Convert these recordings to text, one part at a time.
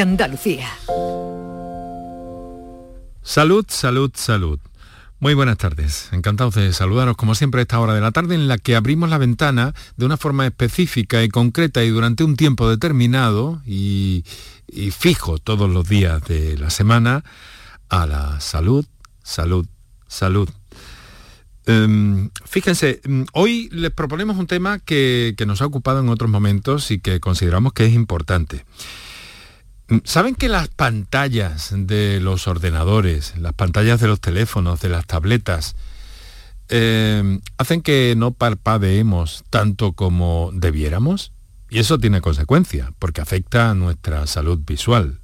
Andalucía. Salud, salud, salud. Muy buenas tardes, encantados de saludaros como siempre a esta hora de la tarde en la que abrimos la ventana de una forma específica y concreta y durante un tiempo determinado y, fijo todos los días de la semana a la salud, salud, salud. Em, fíjense, em, hoy les proponemos un tema que nos ha ocupado en otros momentos y que consideramos que es importante. ¿Saben que las pantallas de los ordenadores, las pantallas de los teléfonos, de las tabletas, eh, hacen que no parpadeemos tanto como debiéramos? Y eso tiene consecuencias, porque afecta a nuestra salud visual.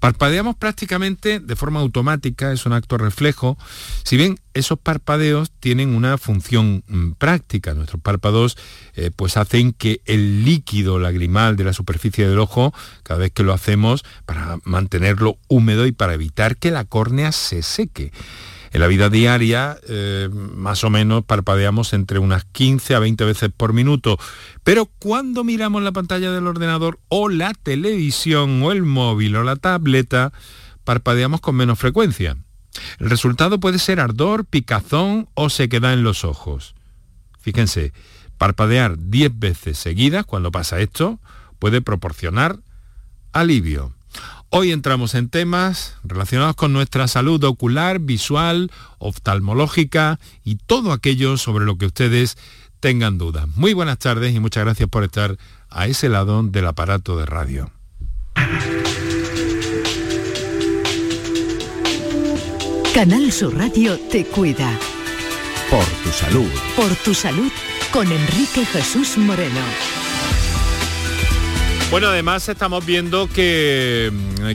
Parpadeamos prácticamente de forma automática, es un acto reflejo, si bien esos parpadeos tienen una función mm, práctica. Nuestros párpados eh, pues hacen que el líquido lagrimal de la superficie del ojo, cada vez que lo hacemos, para mantenerlo húmedo y para evitar que la córnea se seque. En la vida diaria, eh, más o menos, parpadeamos entre unas 15 a 20 veces por minuto. Pero cuando miramos la pantalla del ordenador o la televisión o el móvil o la tableta, parpadeamos con menos frecuencia. El resultado puede ser ardor, picazón o se queda en los ojos. Fíjense, parpadear 10 veces seguidas cuando pasa esto puede proporcionar alivio. Hoy entramos en temas relacionados con nuestra salud ocular, visual, oftalmológica y todo aquello sobre lo que ustedes tengan dudas. Muy buenas tardes y muchas gracias por estar a ese lado del aparato de radio. Canal Sur Radio te cuida. Por tu salud. Por tu salud con Enrique Jesús Moreno. Bueno, además estamos viendo que,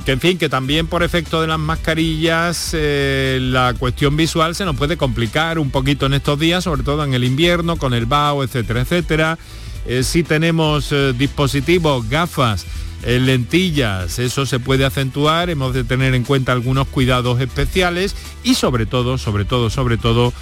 en fin, que también por efecto de las mascarillas eh, la cuestión visual se nos puede complicar un poquito en estos días, sobre todo en el invierno, con el vaho, etcétera, etcétera. Eh, si tenemos eh, dispositivos, gafas, lentillas, eso se puede acentuar, hemos de tener en cuenta algunos cuidados especiales y sobre todo, sobre todo, sobre todo,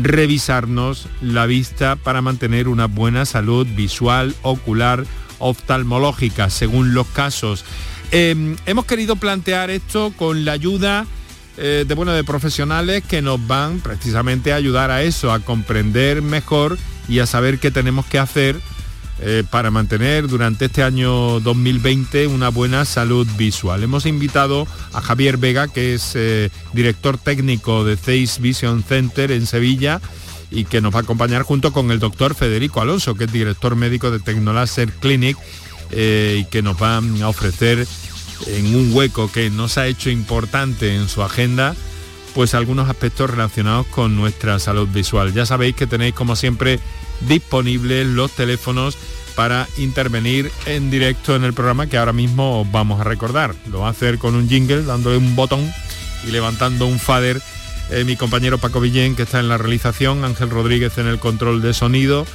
revisarnos la vista para mantener una buena salud visual, ocular, oftalmológicas según los casos. Em, hemos querido plantear esto con la ayuda eh, de, bueno, de profesionales que nos van precisamente a ayudar a eso, a comprender mejor y a saber qué tenemos que hacer eh, para mantener durante este año 2020 una buena salud visual. Hemos invitado a Javier Vega, que es eh, director técnico de Zeiss Vision Center en Sevilla, y que nos va a acompañar junto con el doctor Federico Alonso, que es director médico de Tecnolaser Clinic eh, y que nos va a ofrecer en un hueco que nos ha hecho importante en su agenda, pues algunos aspectos relacionados con nuestra salud visual. Ya sabéis que tenéis como siempre disponibles los teléfonos para intervenir en directo en el programa que ahora mismo os vamos a recordar. Lo va a hacer con un jingle, dándole un botón y levantando un fader eh, mi compañero Paco Villén, que está en la realización, Ángel Rodríguez en el control de sonido,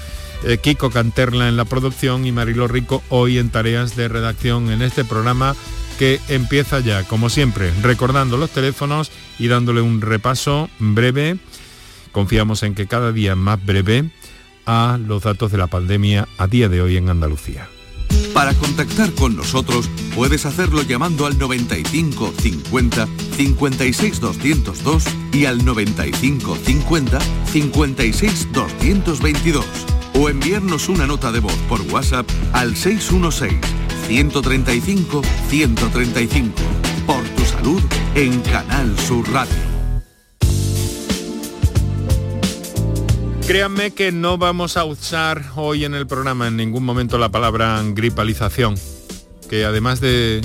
eh, Kiko Canterla en la producción y Marilo Rico hoy en tareas de redacción en este programa que empieza ya, como siempre, recordando los teléfonos y dándole un repaso breve, confiamos en que cada día más breve, a los datos de la pandemia a día de hoy en Andalucía. Para contactar con nosotros puedes hacerlo llamando al 95 50 56 202 y al 95 50 56 222 o enviarnos una nota de voz por WhatsApp al 616 135 135 por tu salud en Canal Sur Radio. Créanme que no vamos a usar hoy en el programa en ningún momento la palabra gripalización, que además de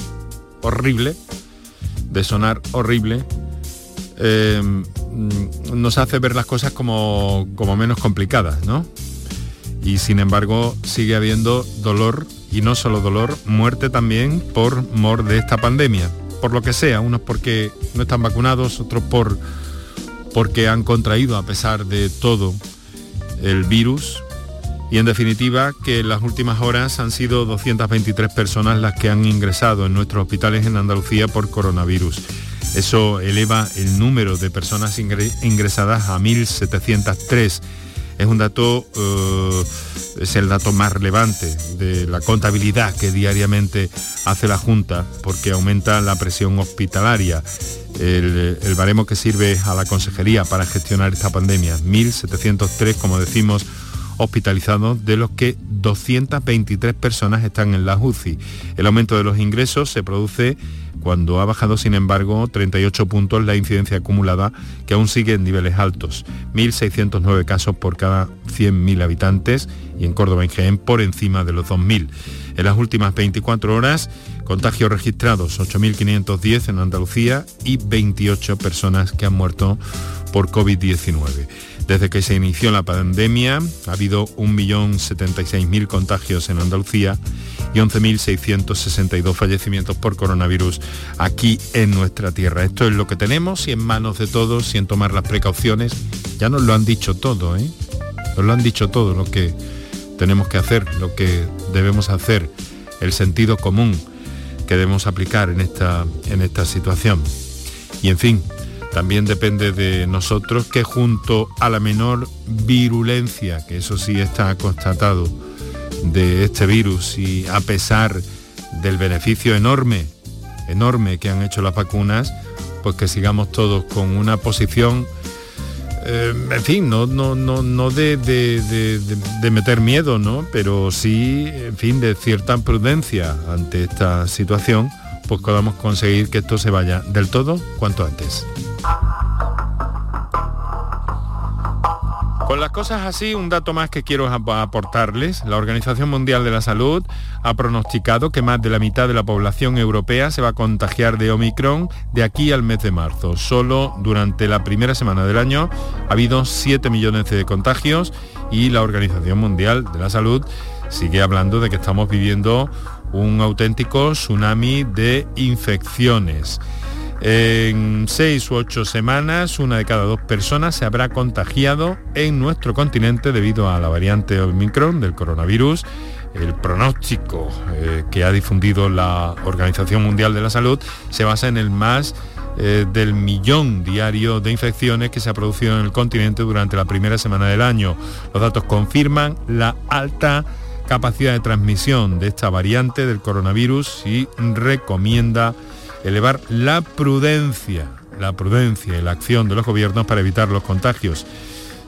horrible, de sonar horrible, eh, nos hace ver las cosas como, como menos complicadas, ¿no? Y sin embargo sigue habiendo dolor, y no solo dolor, muerte también por mor de esta pandemia. Por lo que sea, unos porque no están vacunados, otros por porque han contraído a pesar de todo el virus y en definitiva que en las últimas horas han sido 223 personas las que han ingresado en nuestros hospitales en Andalucía por coronavirus. Eso eleva el número de personas ingresadas a 1.703. Es un dato, eh, es el dato más relevante de la contabilidad que diariamente hace la Junta porque aumenta la presión hospitalaria. El, el baremo que sirve a la Consejería para gestionar esta pandemia, 1.703, como decimos, hospitalizados, de los que 223 personas están en la UCI. El aumento de los ingresos se produce cuando ha bajado, sin embargo, 38 puntos la incidencia acumulada, que aún sigue en niveles altos. 1.609 casos por cada 100.000 habitantes y en Córdoba en Jaén por encima de los 2.000. En las últimas 24 horas, contagios registrados 8.510 en Andalucía y 28 personas que han muerto por COVID-19. Desde que se inició la pandemia ha habido 1.076.000 contagios en Andalucía y 11.662 fallecimientos por coronavirus aquí en nuestra tierra. Esto es lo que tenemos y en manos de todos, sin tomar las precauciones. Ya nos lo han dicho todo, ¿eh? Nos lo han dicho todo lo que tenemos que hacer, lo que debemos hacer, el sentido común que debemos aplicar en esta, en esta situación. Y en fin, también depende de nosotros que junto a la menor virulencia, que eso sí está constatado, de este virus y a pesar del beneficio enorme, enorme que han hecho las vacunas, pues que sigamos todos con una posición, eh, en fin, no, no, no, no de, de, meter miedo, ¿no? Pero sí, en fin, de cierta prudencia ante esta situación, pues podamos conseguir que esto se vaya del todo cuanto antes. Con las cosas así, un dato más que quiero aportarles. La Organización Mundial de la Salud ha pronosticado que más de la mitad de la población europea se va a contagiar de Omicron de aquí al mes de marzo. Solo durante la primera semana del año ha habido 7 millones de contagios y la Organización Mundial de la Salud sigue hablando de que estamos viviendo un auténtico tsunami de infecciones. En seis u ocho semanas, una de cada dos personas se habrá contagiado en nuestro continente debido a la variante Omicron del coronavirus. El pronóstico eh, que ha difundido la Organización Mundial de la Salud se basa en el más eh, del millón diario de infecciones que se ha producido en el continente durante la primera semana del año. Los datos confirman la alta capacidad de transmisión de esta variante del coronavirus y recomienda elevar la prudencia, la prudencia y la acción de los gobiernos para evitar los contagios.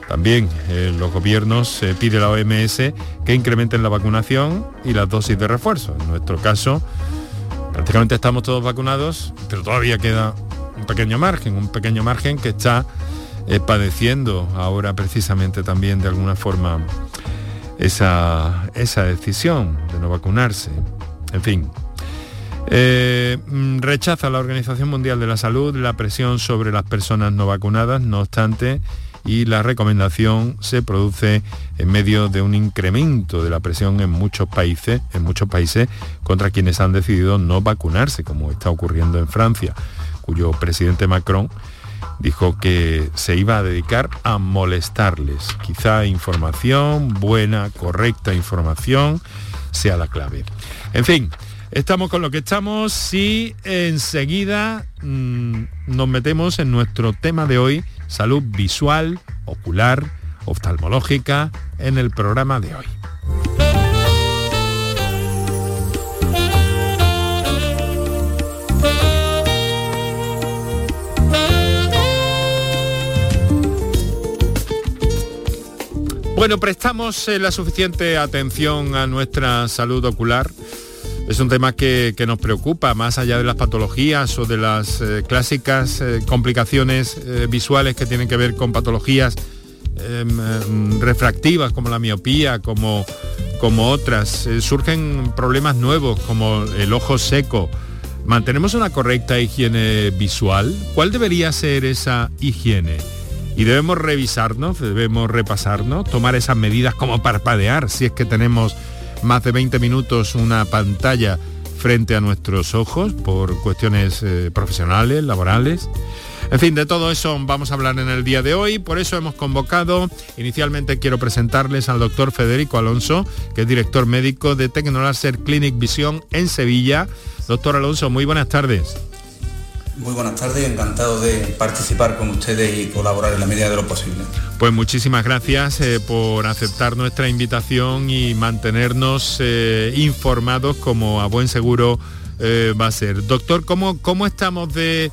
También eh, los gobiernos eh, pide la OMS que incrementen la vacunación y las dosis de refuerzo. En nuestro caso, prácticamente estamos todos vacunados, pero todavía queda un pequeño margen, un pequeño margen que está eh, padeciendo ahora precisamente también de alguna forma esa, esa decisión de no vacunarse. En fin, eh, mm, rechaza la Organización Mundial de la Salud la presión sobre las personas no vacunadas, no obstante, y la recomendación se produce en medio de un incremento de la presión en muchos países, en muchos países contra quienes han decidido no vacunarse, como está ocurriendo en Francia, cuyo presidente Macron dijo que se iba a dedicar a molestarles. Quizá información, buena, correcta información, sea la clave. En fin, Estamos con lo que estamos y enseguida mm, nos metemos en nuestro tema de hoy, salud visual, ocular, oftalmológica, en el programa de hoy. Bueno, prestamos eh, la suficiente atención a nuestra salud ocular es un tema que, nos preocupa, más allá de las patologías o de las eh, clásicas eh, complicaciones visuales que tienen que ver con patologías em, em, refractivas como la miopía, como, como otras. surgen problemas nuevos como el ojo seco. ¿Mantenemos una correcta higiene visual? ¿Cuál debería ser esa higiene? Y debemos revisarnos, debemos repasarnos, tomar esas medidas como parpadear si es que tenemos más de 20 minutos una pantalla frente a nuestros ojos por cuestiones eh, profesionales, laborales. En fin, de todo eso vamos a hablar en el día de hoy, por eso hemos convocado, inicialmente quiero presentarles al doctor Federico Alonso, que es director médico de Tecnolaser Clinic Visión en Sevilla. Doctor Alonso, muy buenas tardes. Muy buenas tardes, encantado de participar con ustedes y colaborar en la medida de lo posible. Pues muchísimas gracias eh, por aceptar nuestra invitación y mantenernos eh, informados como a buen seguro eh, va a ser. Doctor, ¿cómo, cómo estamos de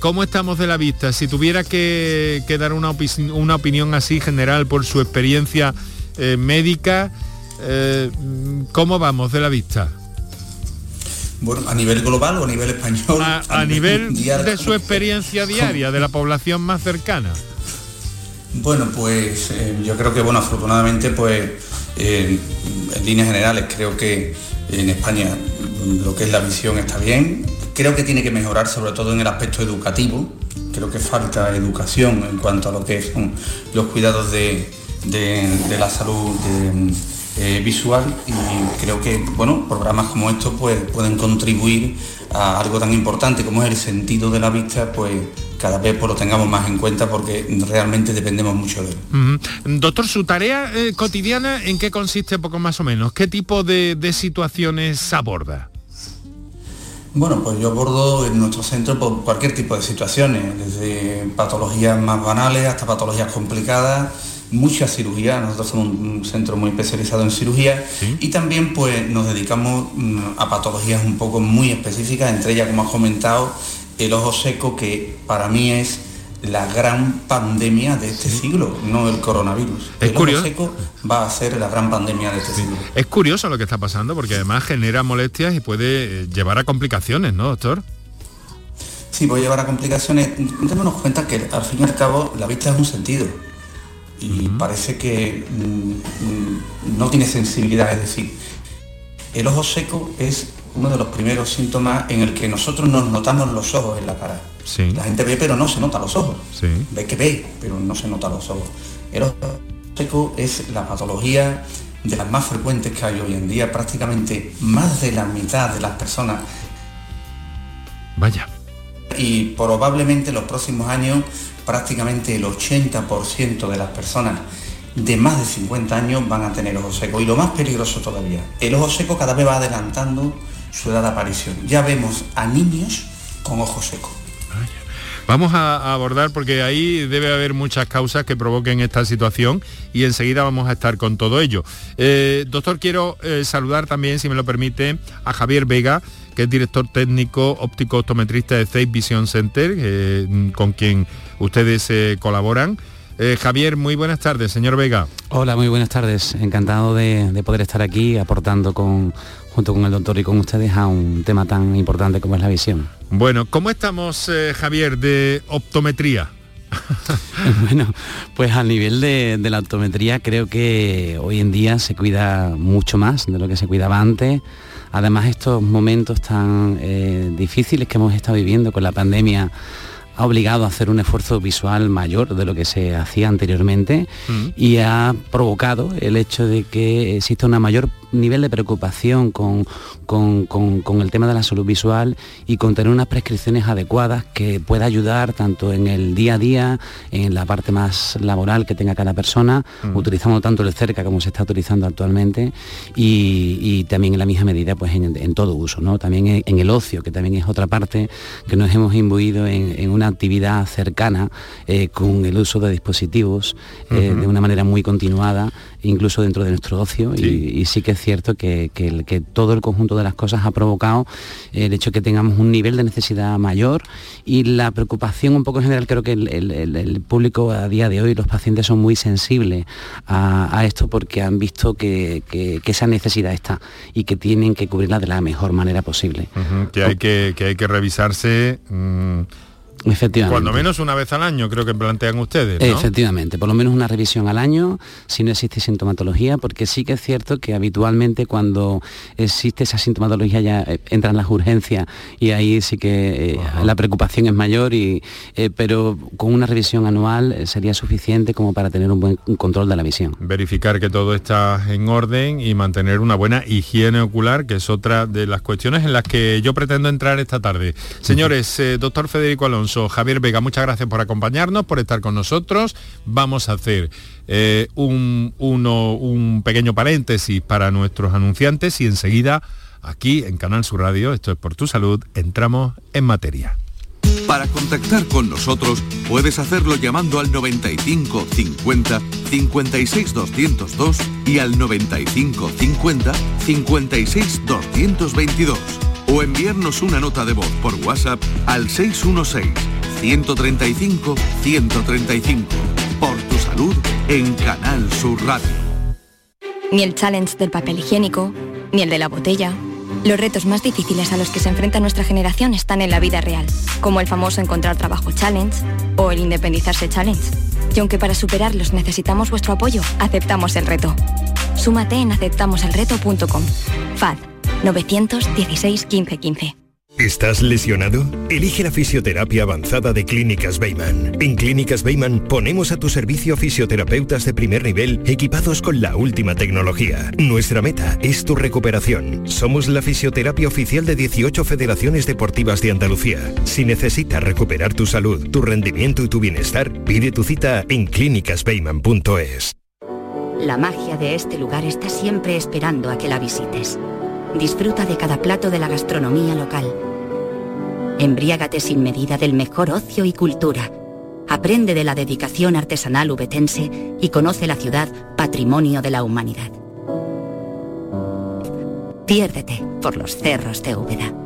cómo estamos de la vista? Si tuviera que, dar una, una, opinión así general por su experiencia médica, ¿cómo vamos de la vista? Bueno, a nivel global o a nivel español. A, nivel, de su experiencia diaria, de la población más cercana. Bueno, pues eh, yo creo que, bueno, afortunadamente, pues en líneas generales creo que en España lo que es la visión está bien. Creo que tiene que mejorar, sobre todo en el aspecto educativo. Creo que falta educación en cuanto a lo que son los cuidados de, de la salud eh, visual y creo que bueno, programas como estos pues, pueden contribuir a algo tan importante como es el sentido de la vista, pues cada vez pues, lo tengamos más en cuenta porque realmente dependemos mucho de él. Doctor, ¿su tarea eh, cotidiana en qué consiste poco más o menos? ¿Qué tipo de, situaciones aborda? Bueno, pues yo abordo en nuestro centro por cualquier tipo de situaciones, desde patologías más banales hasta patologías complicadas mucha cirugía, nosotros somos un centro muy especializado en cirugía y también pues nos dedicamos mm, a patologías un poco muy específicas, entre ellas como has comentado, el ojo seco que para mí es la gran pandemia de este siglo, no el coronavirus. Es el curioso. ojo seco va a ser la gran pandemia de este siglo. Es curioso lo que está pasando porque además genera molestias y puede eh, llevar a complicaciones, ¿no, doctor? Sí, puede llevar a complicaciones. Démonos cuenta que al fin y al cabo la vista es un sentido y parece que mm, no tiene sensibilidad, es decir, el ojo seco es uno de los primeros síntomas en el que nosotros nos notamos los ojos en la cara. La gente ve pero no se nota los ojos. Ve que ve, pero no se nota los ojos. El ojo seco es la patología de las más frecuentes que hay hoy en día. Prácticamente más de la mitad de las personas. Vaya. Y probablemente en los próximos años prácticamente el 80% de las personas de más de 50 años van a tener ojo seco. Y lo más peligroso todavía, el ojo seco cada vez va adelantando su edad de aparición. Ya vemos a niños con ojo seco. Vamos a, abordar porque ahí debe haber muchas causas que provoquen esta situación y enseguida vamos a estar con todo ello. Eh, doctor, quiero eh, saludar también, si me lo permite, a Javier Vega, que es director técnico óptico optometrista de Safe Vision Center, eh, con quien ustedes colaboran. Javier, muy buenas tardes, señor Vega. Hola, muy buenas tardes. Encantado de poder estar aquí aportando con junto con el doctor y con ustedes a un tema tan importante como es la visión. Bueno, ¿cómo estamos, eh, Javier, de optometría? bueno, pues al nivel de, la optometría creo que hoy en día se cuida mucho más de lo que se cuidaba antes. Además, estos momentos tan eh, difíciles que hemos estado viviendo con la pandemia ha obligado a hacer un esfuerzo visual mayor de lo que se hacía anteriormente mm. y ha provocado el hecho de que exista una mayor nivel de preocupación con, con, el tema de la salud visual y con tener unas prescripciones adecuadas que pueda ayudar tanto en el día a día, en la parte más laboral que tenga cada persona, mm. utilizando tanto el cerca como se está utilizando actualmente y, también en la misma medida pues en, todo uso, ¿no? también en, el ocio, que también es otra parte que nos hemos imbuido en, una actividad cercana eh, con el uso de dispositivos eh, de una manera muy continuada, incluso dentro de nuestro ocio y, y sí que es cierto que, que, todo el conjunto de las cosas ha provocado el hecho de que tengamos un nivel de necesidad mayor y la preocupación un poco en general, creo que el, público a día de hoy, los pacientes son muy sensibles a, esto porque han visto que, esa necesidad está y que tienen que cubrirla de la mejor manera posible. que, hay que, hay que revisarse. Mm, Efectivamente. Cuando menos una vez al año, creo que plantean ustedes. Efectivamente, por lo menos una revisión al año, si no existe sintomatología, porque sí que es cierto que habitualmente cuando existe esa sintomatología ya eh, entran las urgencias y ahí sí que eh, la preocupación es mayor, y, eh, pero con una revisión anual sería suficiente como para tener un buen control de la visión. Verificar que todo está en orden y mantener una buena higiene ocular, que es otra de las cuestiones en las que yo pretendo entrar esta tarde. Señores, doctor Federico Alonso, Javier Vega, muchas gracias por acompañarnos, por estar con nosotros. Vamos a hacer eh, un, un pequeño paréntesis para nuestros anunciantes y enseguida aquí en Canal Sur Radio, esto es por tu salud, entramos en materia. Para contactar con nosotros puedes hacerlo llamando al 95 50 56 202 y al 95 50 56 222 o enviarnos una nota de voz por WhatsApp al 616 135 135. Por tu salud en Canal Sur Radio. Ni el challenge del papel higiénico, ni el de la botella. Los retos más difíciles a los que se enfrenta nuestra generación están en la vida real, como el famoso encontrar trabajo challenge o el independizarse challenge. Y aunque para superarlos necesitamos vuestro apoyo, aceptamos el reto. Súmate en aceptamoselreto.com. FAD 916 1515. ¿Estás lesionado? Elige la fisioterapia avanzada de Clínicas Beyman. En Clínicas Beyman ponemos a tu servicio fisioterapeutas de primer nivel equipados con la última tecnología. Nuestra meta es tu recuperación. Somos la fisioterapia oficial de 18 federaciones deportivas de Andalucía. Si necesitas recuperar tu salud, tu rendimiento y tu bienestar, pide tu cita en clínicasbeyman.es. La magia de este lugar está siempre esperando a que la visites. Disfruta de cada plato de la gastronomía local. Embriágate sin medida del mejor ocio y cultura. Aprende de la dedicación artesanal ubetense y conoce la ciudad patrimonio de la humanidad. Piérdete por los cerros de Úbeda.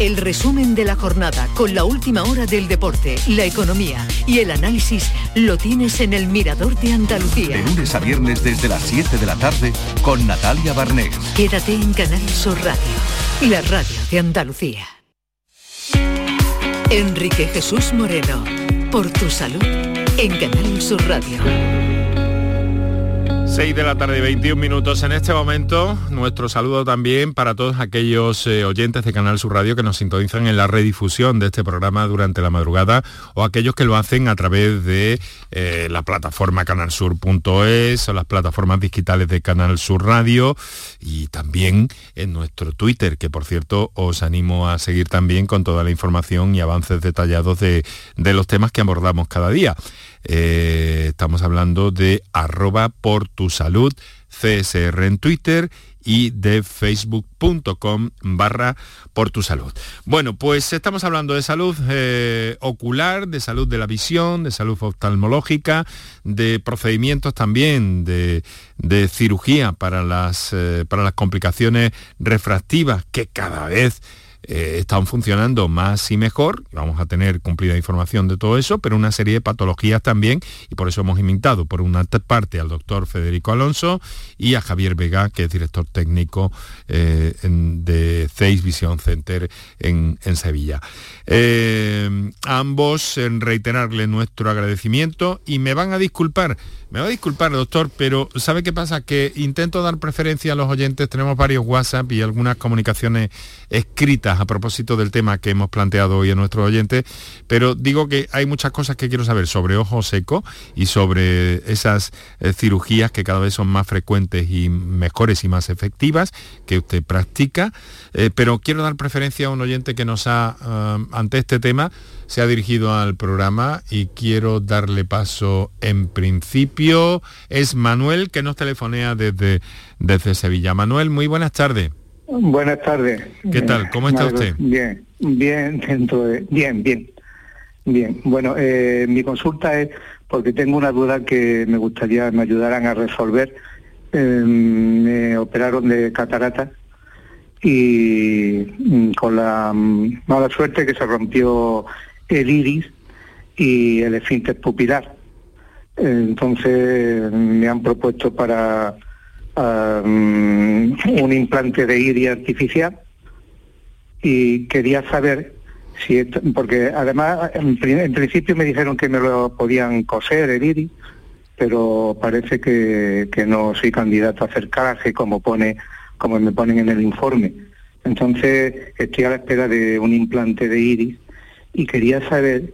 El resumen de la jornada con la última hora del deporte, la economía y el análisis lo tienes en el Mirador de Andalucía. De lunes a viernes desde las 7 de la tarde con Natalia Barnés. Quédate en Canal Sur Radio, la radio de Andalucía. Enrique Jesús Moreno, por tu salud, en Canal Sur Radio. 6 de la tarde, 21 minutos. En este momento, nuestro saludo también para todos aquellos eh, oyentes de Canal Sur Radio que nos sintonizan en la redifusión de este programa durante la madrugada o aquellos que lo hacen a través de eh, la plataforma canalsur.es o las plataformas digitales de Canal Sur Radio y también en nuestro Twitter, que por cierto os animo a seguir también con toda la información y avances detallados de, de los temas que abordamos cada día. Eh, estamos hablando de arroba por tu salud CSR en Twitter y de facebook.com barra por tu salud. Bueno, pues estamos hablando de salud eh, ocular, de salud de la visión, de salud oftalmológica, de procedimientos también de, de cirugía para las, eh, para las complicaciones refractivas que cada vez eh, están funcionando más y mejor, vamos a tener cumplida información de todo eso, pero una serie de patologías también, y por eso hemos invitado por una parte al doctor Federico Alonso y a Javier Vega, que es director técnico eh, de Zeiss Vision Center en, Sevilla. Eh, ambos en reiterarle nuestro agradecimiento y me van a disculpar me va a disculpar, doctor, pero ¿sabe qué pasa? Que intento dar preferencia a los oyentes, tenemos varios WhatsApp y algunas comunicaciones escritas a propósito del tema que hemos planteado hoy a nuestros oyentes, pero digo que hay muchas cosas que quiero saber sobre ojo seco y sobre esas eh, cirugías que cada vez son más frecuentes y mejores y más efectivas que usted practica, eh, pero quiero dar preferencia a un oyente que nos ha, eh, ante este tema, se ha dirigido al programa y quiero darle paso en principio. Es Manuel que nos telefonea desde, desde Sevilla. Manuel, muy buenas tardes. Buenas tardes. ¿Qué tal? ¿Cómo está usted? Bien, bien, dentro de... Bien, bien. Bien, bueno, eh, mi consulta es porque tengo una duda que me gustaría me ayudaran a resolver. Em, me operaron de catarata y mm, con la mm, mala suerte que se rompió el iris y el esfínter pupilar. Entonces me han propuesto para um, un implante de iris artificial y quería saber si esto, porque además en, principio me dijeron que me lo podían coser el iris, pero parece que, que no soy candidato a hacer como pone, como me ponen en el informe. Entonces estoy a la espera de un implante de iris y quería saber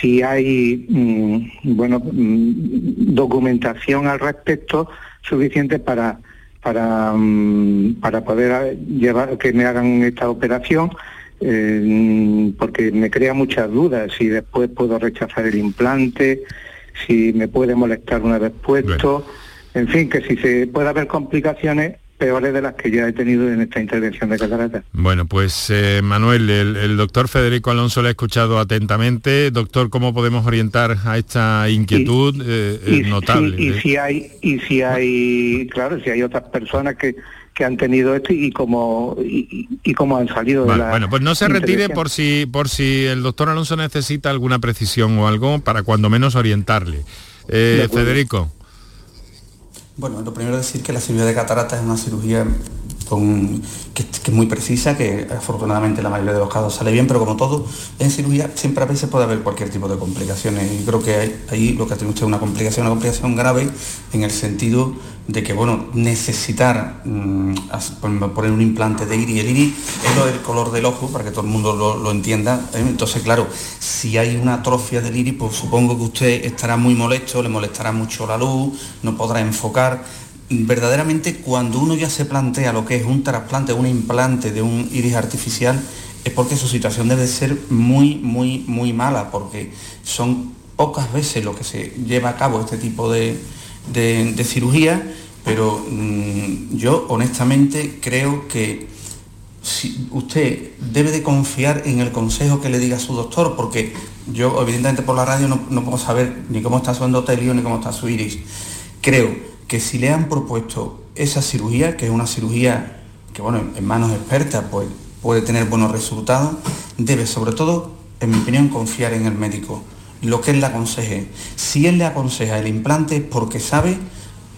si hay mm, bueno mm, documentación al respecto suficiente para para, mm, para poder llevar que me hagan esta operación eh, porque me crea muchas dudas si después puedo rechazar el implante, si me puede molestar una vez puesto, en fin, que si se puede haber complicaciones peores de las que ya he tenido en esta intervención de catarata. Bueno, pues eh, Manuel, el, doctor Federico Alonso le ha escuchado atentamente. Doctor, ¿cómo podemos orientar a esta inquietud eh, notable? y si hay, y si hay, claro, si hay otras personas que que han tenido esto y cómo y, cómo han salido de la bueno pues no se retire por si por si el doctor Alonso necesita alguna precisión o algo para cuando menos orientarle eh, Federico bueno lo primero es decir que la cirugía de catarata es una cirugía que, es muy precisa, que afortunadamente la mayoría de los casos sale bien, pero como todo en cirugía siempre a veces puede haber cualquier tipo de complicaciones. Y creo que ahí lo que ha usted es una complicación, una complicación grave en el sentido de que bueno, necesitar mm, poner un implante de iris, el iris es lo del color del ojo, para que todo el mundo lo, entienda, ¿eh? entonces claro, si hay una atrofia del iris, pues supongo que usted estará muy molesto, le molestará mucho la luz, no podrá enfocar, verdaderamente cuando uno ya se plantea lo que es un trasplante, un implante de un iris artificial, es porque su situación debe ser muy, muy, muy mala, porque son pocas veces lo que se lleva a cabo este tipo de, cirugía, pero mm, yo honestamente creo que si usted debe de confiar en el consejo que le diga su doctor, porque yo evidentemente por la radio no, no puedo saber ni cómo está su endotelio ni cómo está su iris. Creo que si le han propuesto esa cirugía, que es una cirugía que bueno, en manos expertas pues, puede tener buenos resultados, debe sobre todo, en mi opinión, confiar en el médico, lo que él le aconseje. Si él le aconseja el implante es porque sabe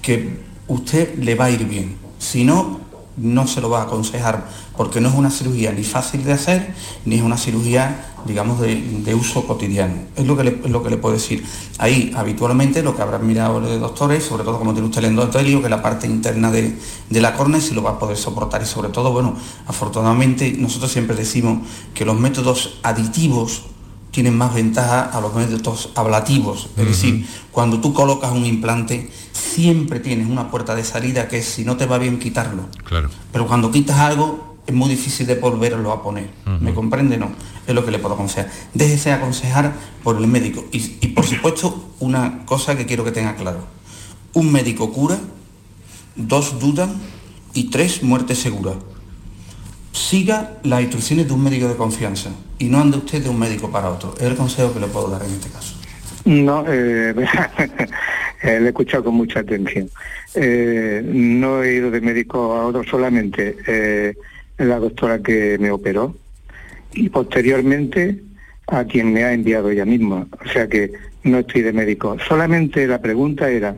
que usted le va a ir bien. Si no, no se lo va a aconsejar porque no es una cirugía ni fácil de hacer, ni es una cirugía, digamos, de, uso cotidiano. Es lo, que le, lo que le puedo decir. Ahí, habitualmente, lo que habrán mirado los doctores, sobre todo como tiene usted el endotelio, que la parte interna de, la córnea, si lo va a poder soportar. Y sobre todo, bueno, afortunadamente, nosotros siempre decimos que los métodos aditivos tienen más ventaja a los métodos ablativos. Es decir, cuando tú colocas un implante, siempre tienes una puerta de salida que es si no te va bien quitarlo. Claro. Pero cuando quitas algo, es muy difícil de volverlo a poner. ¿Me comprende? No. Es lo que le puedo aconsejar. Déjese aconsejar por el médico. Y, y por supuesto, una cosa que quiero que tenga claro. Un médico cura, dos dudan y tres muerte segura siga las instrucciones de un médico de confianza y no ande usted de un médico para otro. Es el consejo que le puedo dar en este caso. No, eh, eh, le he escuchado con mucha atención. Eh, no he ido de médico a otro solamente la doctora que me operó y posteriormente a quien me ha enviado ella misma. O sea que no estoy de médico. Solamente la pregunta era,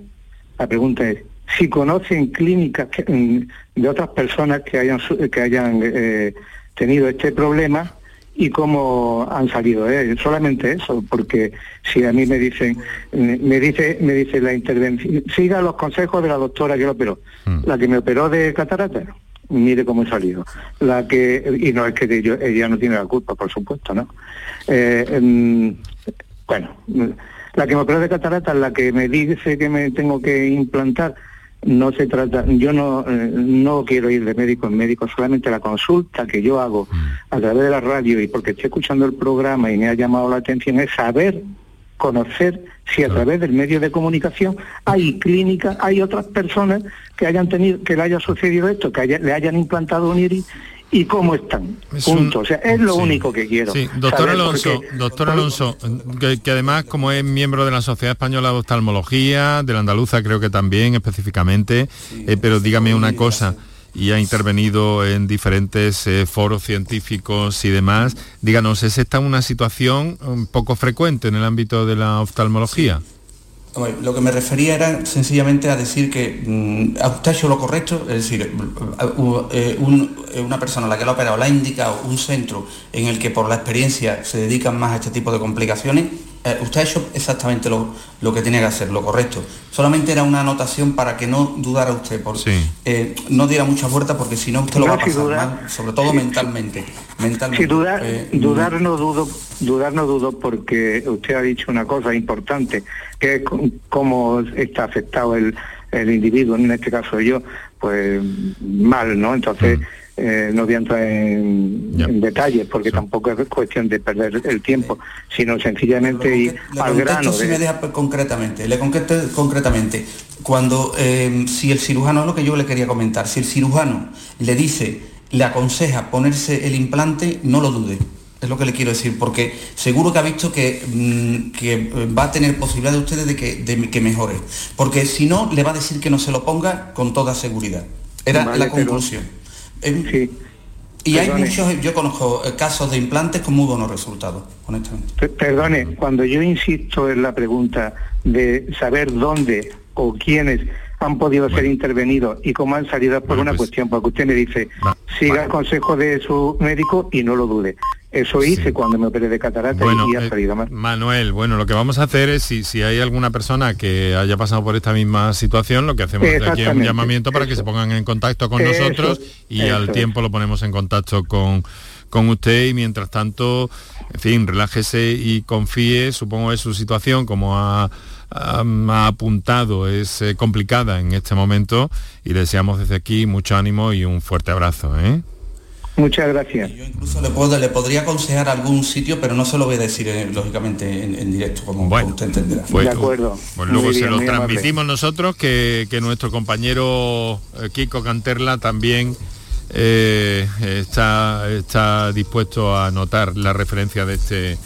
la pregunta es, si conocen clínicas mm, de otras personas que hayan, que hayan eh, tenido este problema y cómo han salido de Solamente eso, porque si a mí me dicen, me dice, me dice la intervención, siga los consejos de la doctora que lo operó, mm. la que me operó de catarata, mire cómo he salido. La que, y no es que ella no tiene la culpa, por supuesto, ¿no? Eh, em, bueno, la que me operó de catarata, la que me dice que me tengo que implantar, no se trata, yo no, eh, no quiero ir de médico en médico, solamente la consulta que yo hago a través de la radio y porque estoy escuchando el programa y me ha llamado la atención es saber, conocer si a través del medio de comunicación hay clínicas, hay otras personas que hayan tenido, que le haya sucedido esto, que le hayan implantado un iris y cómo están. Punto. o sea, es lo único que quiero. Sí, doctor Alonso, doctor Alonso, que, además como es miembro de la Sociedad Española de Oftalmología, de la Andaluza creo que también específicamente, eh, pero dígame una cosa y ha intervenido en diferentes eh, foros científicos y demás. Díganos, ¿es esta una situación un poco frecuente en el ámbito de la oftalmología? Lo que me refería era sencillamente a decir que mm, usted ha hecho lo correcto, es decir, eh, eh, una persona a la que lo ha operado le ha indicado un centro en el que por la experiencia se dedican más a este tipo de complicaciones eh, usted ha hecho exactamente lo, lo, que tenía que hacer, lo correcto. Solamente era una anotación para que no dudara usted, porque eh, no diera mucha vuelta porque si no usted lo va a pasar mal, sobre todo mentalmente. mentalmente. dudar, eh, dudar no dudo, dudar no dudo porque usted ha dicho una cosa importante, que es cómo está afectado el, el individuo, en este caso yo, pues mal, ¿no? Entonces, Mm. Eh, no voy a entrar en, en detalles porque tampoco es cuestión de perder el tiempo, sino sencillamente ir Le al grano. si de- me deja pues, concretamente, le contesto concretamente. Cuando, eh, si el cirujano, es lo que yo le quería comentar, si el cirujano le dice, le aconseja ponerse el implante, no lo dude. Es lo que le quiero decir, porque seguro que ha visto que, mm, que eh, va a tener posibilidad de ustedes de que, de que mejore. Porque si no, le va a decir que no se lo ponga con toda seguridad. Era Vale, la pero- Eh, Y hay muchos, yo conozco eh, casos de implantes con muy buenos resultados, honestamente. Pe- Perdone, cuando yo insisto en la pregunta de saber dónde o quiénes han podido ser intervenidos y cómo han salido por una cuestión, porque usted me dice, siga el consejo de su médico y no lo dude. Eso hice cuando me operé de catarata Bueno, y ha eh, salido mal. Manuel, bueno, lo que vamos a hacer es, si, si hay alguna persona que haya pasado por esta misma situación, lo que hacemos es aquí un llamamiento para que se pongan en contacto con Eso, nosotros y eso al es. tiempo lo ponemos en contacto con, con usted y mientras tanto, en fin, relájese y confíe, supongo que su situación, como ha, ha- ha apuntado, es eh, complicada en este momento y deseamos desde aquí mucho ánimo y un fuerte abrazo. ¿eh? Muchas gracias. Incluso le, puedo- le podría aconsejar algún sitio, pero no se lo voy a decir eh, lógicamente en, en directo, como, usted entenderá. Pues, Pues luego se lo transmitimos nosotros, que, que nuestro compañero Kiko Canterla también eh, está, está dispuesto a anotar la referencia de este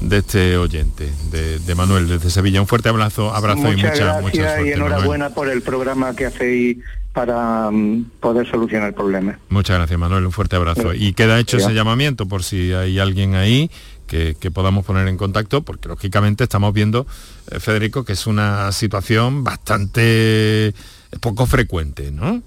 de este oyente, de, de Manuel desde Sevilla. Un fuerte abrazo, abrazo y Muchas mucha, gracias mucha suerte. y Manuel. enhorabuena por el programa que hacéis para mm, poder solucionar el problema. Muchas gracias Manuel, un fuerte abrazo. Y queda hecho ese llamamiento por si hay alguien ahí que, que podamos poner en contacto, porque lógicamente estamos viendo, eh, Federico, que es una situación bastante poco frecuente, ¿no?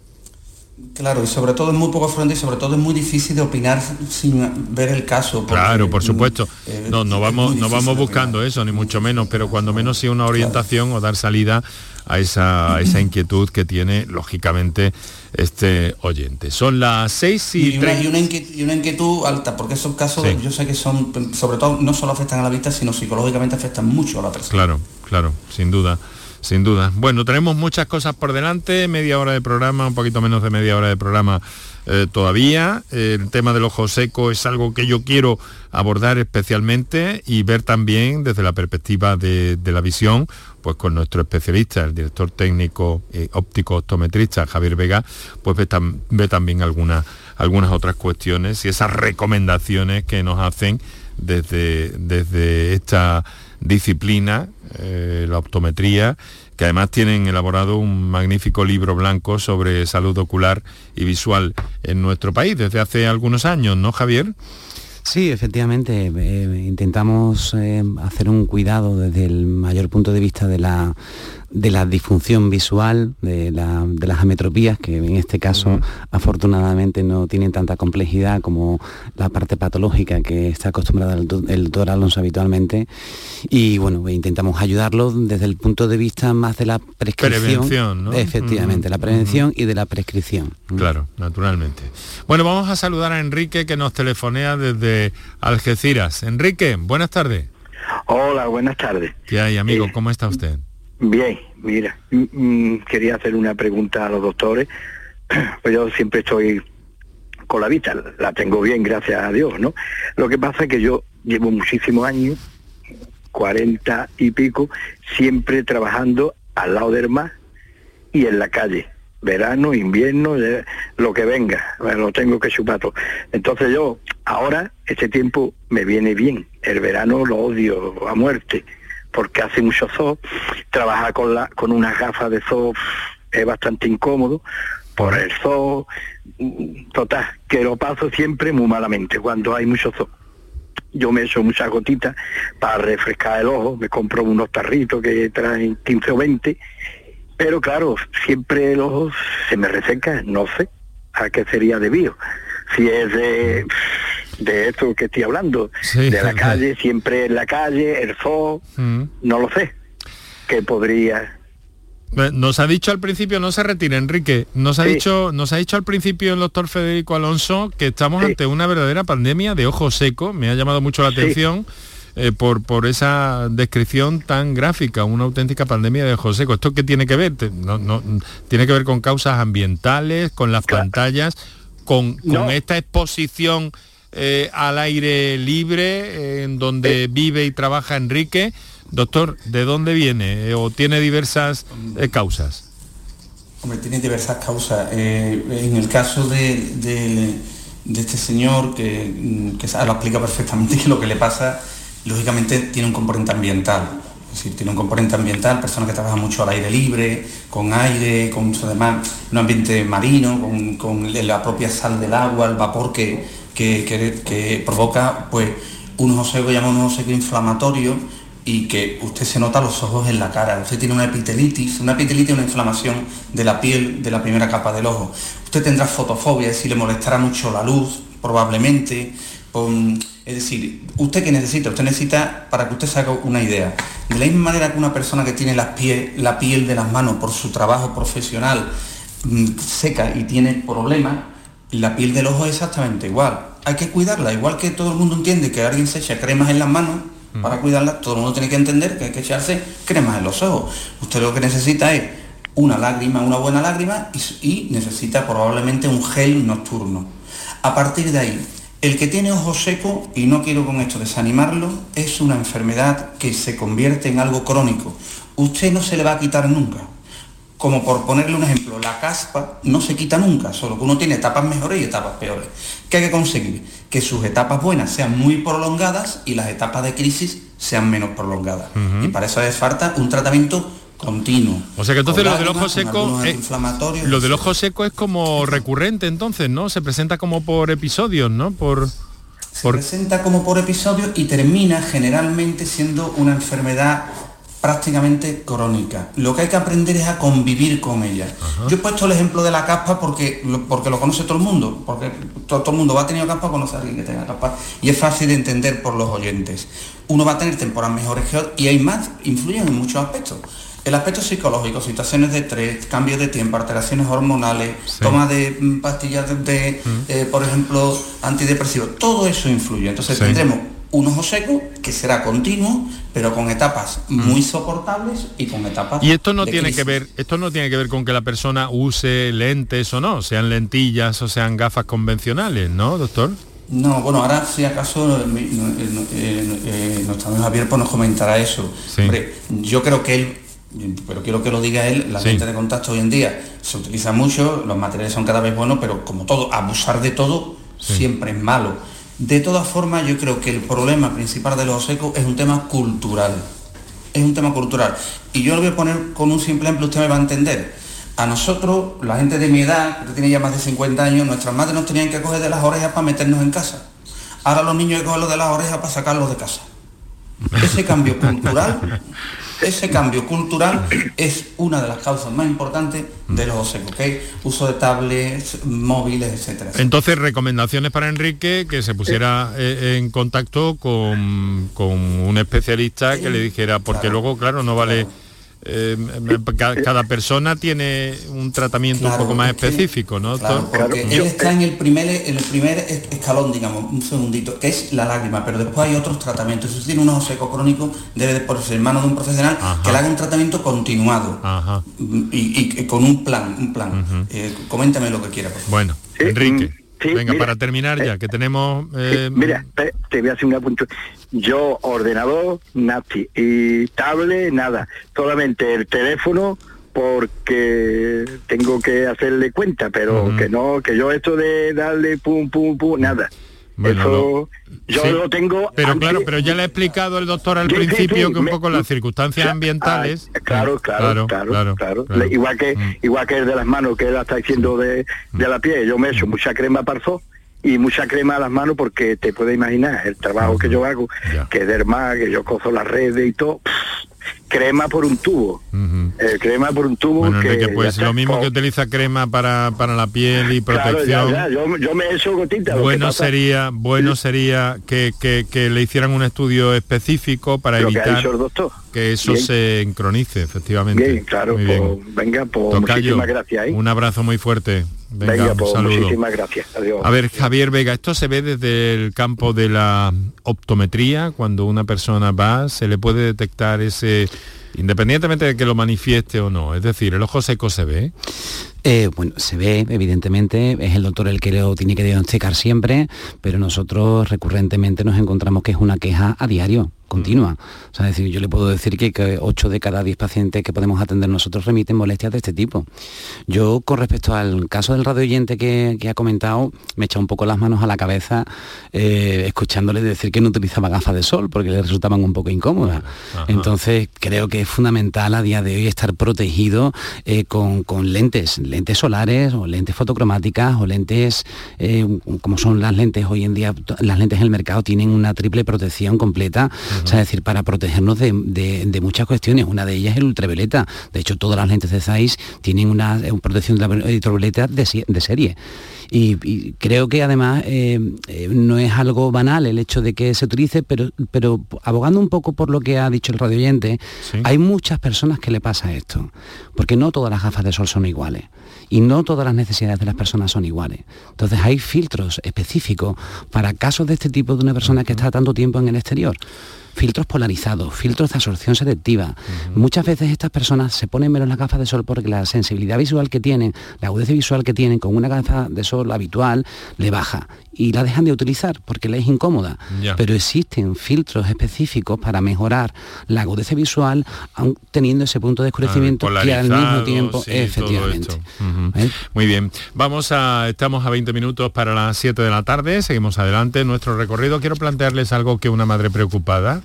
Claro, y sobre todo es muy poco frecuente y sobre todo es muy difícil de opinar sin ver el caso. Claro, por mm, supuesto. eh, No, no vamos, no vamos buscando eso, ni mucho menos, pero cuando menos sí una orientación o dar salida a esa, a esa inquietud que tiene, lógicamente, este oyente. Son las 6 y, Y una, 30. y una inquietud, y una inquietud alta, porque esos casos Sí. yo sé que son, sobre todo, no solo afectan a la vista, sino psicológicamente afectan mucho a la persona. Claro, claro, sin duda. Sin duda. Bueno, tenemos muchas cosas por delante, media hora de programa, un poquito menos de media hora de programa eh, todavía. El tema del ojo seco es algo que yo quiero abordar especialmente y ver también desde la perspectiva de, la visión, pues con nuestro especialista, el director técnico eh, óptico optometrista Javier Vega, pues ve, ve también algunas, algunas otras cuestiones y esas recomendaciones que nos hacen desde, desde esta disciplina, eh, la optometría, que además tienen elaborado un magnífico libro blanco sobre salud ocular y visual en nuestro país desde hace algunos años, ¿no, Javier? Sí, efectivamente, eh, intentamos eh, hacer un cuidado desde el mayor punto de vista de la, de la disfunción visual, de, la- de las ametropías, que en este caso afortunadamente no tienen tanta complejidad como la parte patológica que está acostumbrada el, do- el doctor Alonso habitualmente. Y bueno, intentamos ayudarlo desde el punto de vista más de la prescripción. Prevención, ¿no? Efectivamente, la prevención y de la prescripción. Claro, naturalmente. Bueno, vamos a saludar a Enrique que nos telefonea desde Algeciras. Enrique, buenas tardes. Hola, buenas tardes. ¿Qué hay, amigo? ¿Cómo está usted? Bien, mira, quería hacer una pregunta a los doctores. Pues yo siempre estoy con la vista, la tengo bien, gracias a Dios, ¿no? Lo que pasa es que yo llevo muchísimos años, 40 y pico, siempre trabajando al lado del mar y en la calle. Verano, invierno, lo que venga, lo tengo que chupar todo. Entonces yo, ahora, este tiempo me viene bien. El verano lo odio a muerte, porque hace mucho sol. Trabajar con, la, con unas gafas de sol es bastante incómodo por el sol. Mm, Total, que lo paso siempre muy malamente cuando hay mucho sol. Yo me echo muchas gotitas para refrescar el ojo, me compro unos tarritos que traen 15 o 20 pero claro, siempre el ojo se me reseca, no sé a qué sería debido. Si es de, de esto que estoy hablando, Sí, de la calle, siempre en la calle, el sol, Mm. no lo sé. Que podría... Nos ha dicho al principio, no se retire, Enrique, nos ha Sí. dicho, nos ha dicho al principio el doctor Federico Alonso que estamos ante una verdadera pandemia de ojo seco, me ha llamado mucho la atención. eh, por, por esa descripción tan gráfica, una auténtica pandemia de José. ¿Esto qué tiene que ver? No, no, tiene que ver con causas ambientales, con las pantallas, con, con esta exposición eh, al aire libre en donde vive y trabaja Enrique. Doctor, ¿de dónde viene? ¿O tiene diversas causas? Hombre, tiene diversas causas. en el caso de de este señor que, que lo explica perfectamente que lo que le pasa, lógicamente, tiene un componente ambiental. Es decir, tiene un componente ambiental, persona que trabaja mucho al aire libre, con aire, con mucho demás, un ambiente marino, con, la propia sal del agua, el vapor que, que, provoca pues, unos ojos que llaman unos ojos inflamatorios y que usted se nota los ojos en la cara. Usted tiene una epitelitis, una epitelitis es una inflamación de la piel de la primera capa del ojo. Usted tendrá fotofobia, es decir, le molestará mucho la luz, probablemente. es decir, ¿usted qué necesita? Usted necesita, para que usted se haga una idea, de la misma manera que una persona que tiene la piel, la piel de las manos por su trabajo profesional mm, seca y tiene problemas, la piel del ojo es exactamente igual. Hay que cuidarla, igual que todo el mundo entiende que alguien se echa cremas en las manos, para cuidarla, todo el mundo tiene que entender que hay que echarse cremas en los ojos. Usted lo que necesita es una lágrima, una buena lágrima y, necesita probablemente un gel nocturno. A partir de ahí, el que tiene ojo seco, y no quiero con esto desanimarlo, es una enfermedad que se convierte en algo crónico. Usted no se le va a quitar nunca. Como por ponerle un ejemplo, la caspa no se quita nunca, solo que uno tiene etapas mejores y etapas peores. ¿Qué hay que conseguir? Que sus etapas buenas sean muy prolongadas y las etapas de crisis sean menos prolongadas. Y para eso hace falta un tratamiento continuo. O sea que entonces lo del ojo seco lo del ojo seco es como recurrente entonces, ¿no? Se presenta como por episodios, ¿no? Por se presenta como por episodios y termina generalmente siendo una enfermedad prácticamente crónica. Lo que hay que aprender es a convivir con ella. Yo he puesto el ejemplo de la caspa porque lo, porque lo conoce todo el mundo, porque todo, el mundo va a tener caspa, conoce a alguien que tenga caspa, y es fácil de entender por los oyentes. Uno va a tener temporadas mejores que otras y hay más, influyen en muchos aspectos. El aspecto psicológico, situaciones de estrés, cambios de tiempo, alteraciones hormonales, toma de mm, pastillas de, mm. eh, por ejemplo, antidepresivos, todo eso influye. Entonces tendremos un ojo seco que será continuo, pero con etapas mm. muy soportables y con etapas. Y esto no tiene que ver, esto no tiene que ver con que la persona use lentes o no, sean lentillas o sean gafas convencionales, ¿no, doctor? No, bueno, ahora si acaso eh, nuestro amigo Javier pues nos comentará eso. Hombre, yo creo que él, pero quiero que lo diga él, la lente de contacto hoy en día se utiliza mucho, los materiales son cada vez buenos, pero como todo, abusar de todo siempre es malo de todas formas, yo creo que el problema principal de los secos es un tema cultural. Es un tema cultural. Y yo lo voy a poner con un simple ejemplo, usted me va a entender. A nosotros, la gente de mi edad, que tiene ya más de 50 años, nuestras madres nos tenían que coger de las orejas para meternos en casa. Ahora los niños hay que cogerlos de las orejas para sacarlos de casa. Ese cambio cultural ese cambio cultural es una de las causas más importantes de los secos, Uso de tablets, móviles, etcétera. Entonces, recomendaciones para Enrique que se pusiera eh, en contacto con, un especialista que le dijera, porque luego, claro, no vale eh, cada, persona tiene un tratamiento un poco más específico, ¿no? Claro, porque él está en el primer en el primer escalón, digamos, un segundito, que es la lágrima, pero después hay otros tratamientos. Si tiene un ojo seco crónico, debe de por ser mano de un profesional que le haga un tratamiento continuado y, con un plan, un plan. Eh, coméntame lo que quiera. Bueno, Enrique. Venga, para terminar ya, eh, que tenemos... Eh, mira, te, voy a hacer una punto. Yo, ordenador, nati, y tablet, nada. Solamente el teléfono porque tengo que hacerle cuenta, pero que no, que yo esto de darle pum, pum, pum, nada. Eso yo lo tengo. Pero claro, pero ya le ha explicado el doctor al principio que un poco las circunstancias ambientales. claro, claro, claro, claro, Igual que mm. igual que el de las manos que él está diciendo de, de la piel, yo me echo mucha crema para y mucha crema a las manos porque te puedes imaginar el trabajo que yo hago, que es derma, que yo cozo las redes y todo crema por un tubo. Eh, crema por un tubo Bueno, que... Enrique, pues lo mismo que utiliza crema para, para la piel y Claro, protección. ya, ya, Yo, yo me echo gotitas. lo que bueno sería bueno sería que, que- que le hicieran un estudio específico para que ha evitar doctor. que eso Bien. se encronice efectivamente Bien, claro, Muy pues, venga, pues Tocayo, muchísimas gracias. ¿eh? un abrazo muy fuerte venga, venga, un pues saludo muchísimas gracias. Adiós. a ver, Javier Vega, esto se ve desde el campo de la optometría, cuando una persona va, se le puede detectar ese, independientemente de que lo manifieste o no, es decir, el ojo seco se ve. Eh, bueno, se ve, evidentemente, es el doctor el que lo tiene que diagnosticar siempre, pero nosotros recurrentemente nos encontramos que es una queja a diario, continua. O sea, es decir, yo le puedo decir que, que 8 de cada 10 pacientes que podemos atender nosotros remiten molestias de este tipo. Yo, con respecto al caso del radio oyente que, que ha comentado, me echa un poco las manos a la cabeza eh, escuchándole decir que no utilizaba gafas de sol porque le resultaban un poco incómodas. Entonces, creo que es fundamental a día de hoy estar protegido eh, con, con lentes, lentes solares o lentes fotocromáticas o lentes, eh, como son las lentes hoy en día, las lentes en el mercado tienen una triple protección completa, o sea, es decir, para protegernos de, de- de muchas cuestiones. Una de ellas es el ultravioleta. De hecho, todas las lentes de Zeiss tienen una, eh, protección de la ultravioleta de, serie. Y, y creo que además eh, eh, no es algo banal el hecho de que se utilice, pero, pero abogando un poco por lo que ha dicho el radio oyente, hay muchas personas que le pasa esto, porque no todas las gafas de sol son iguales y no todas las necesidades de las personas son iguales. Entonces hay filtros específicos para casos de este tipo de una persona que está tanto tiempo en el exterior. Filtros polarizados, filtros de absorción selectiva. Muchas veces estas personas se ponen menos las gafas de sol porque la sensibilidad visual que tienen, la agudeza visual que tienen con una gafa de sol habitual, le baja y la dejan de utilizar porque le es incómoda. Pero existen filtros específicos para mejorar la agudeza visual, aun teniendo ese punto de oscurecimiento que al mismo tiempo, sí, efectivamente. Ujú. Muy bien, vamos a, estamos a 20 minutos para las 7 de la tarde, seguimos adelante en nuestro recorrido. Quiero plantearles algo que una madre preocupada,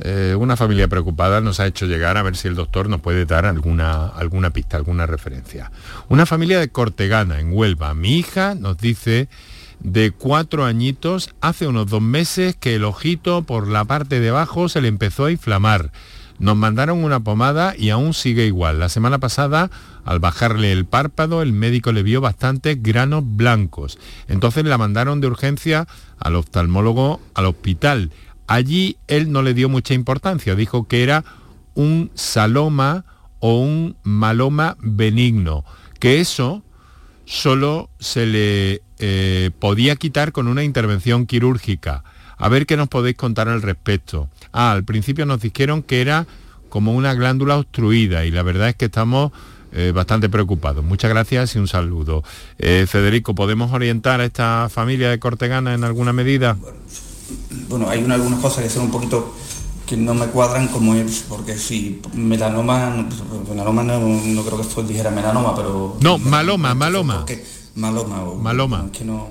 eh, una familia preocupada nos ha hecho llegar a ver si el doctor nos puede dar alguna, alguna pista, alguna referencia. Una familia de Cortegana, en Huelva. Mi hija nos dice de cuatro añitos, hace unos dos meses que el ojito por la parte de abajo se le empezó a inflamar. Nos mandaron una pomada y aún sigue igual. La semana pasada, al bajarle el párpado, el médico le vio bastantes granos blancos. Entonces la mandaron de urgencia al oftalmólogo al hospital. Allí él no le dio mucha importancia, dijo que era un saloma o un maloma benigno, que eso solo se le eh, podía quitar con una intervención quirúrgica. A ver qué nos podéis contar al respecto. Ah, al principio nos dijeron que era como una glándula obstruida y la verdad es que estamos eh, bastante preocupados. Muchas gracias y un saludo. Eh, Federico, ¿podemos orientar a esta familia de Cortegana en alguna medida? Bueno, hay una- algunas cosas que son un poquito que no me cuadran como es, porque si melanoma, no- melanoma no, no creo que esto dijera melanoma, pero... No, maloma, maloma. porque- maloma o... Maloma. que no...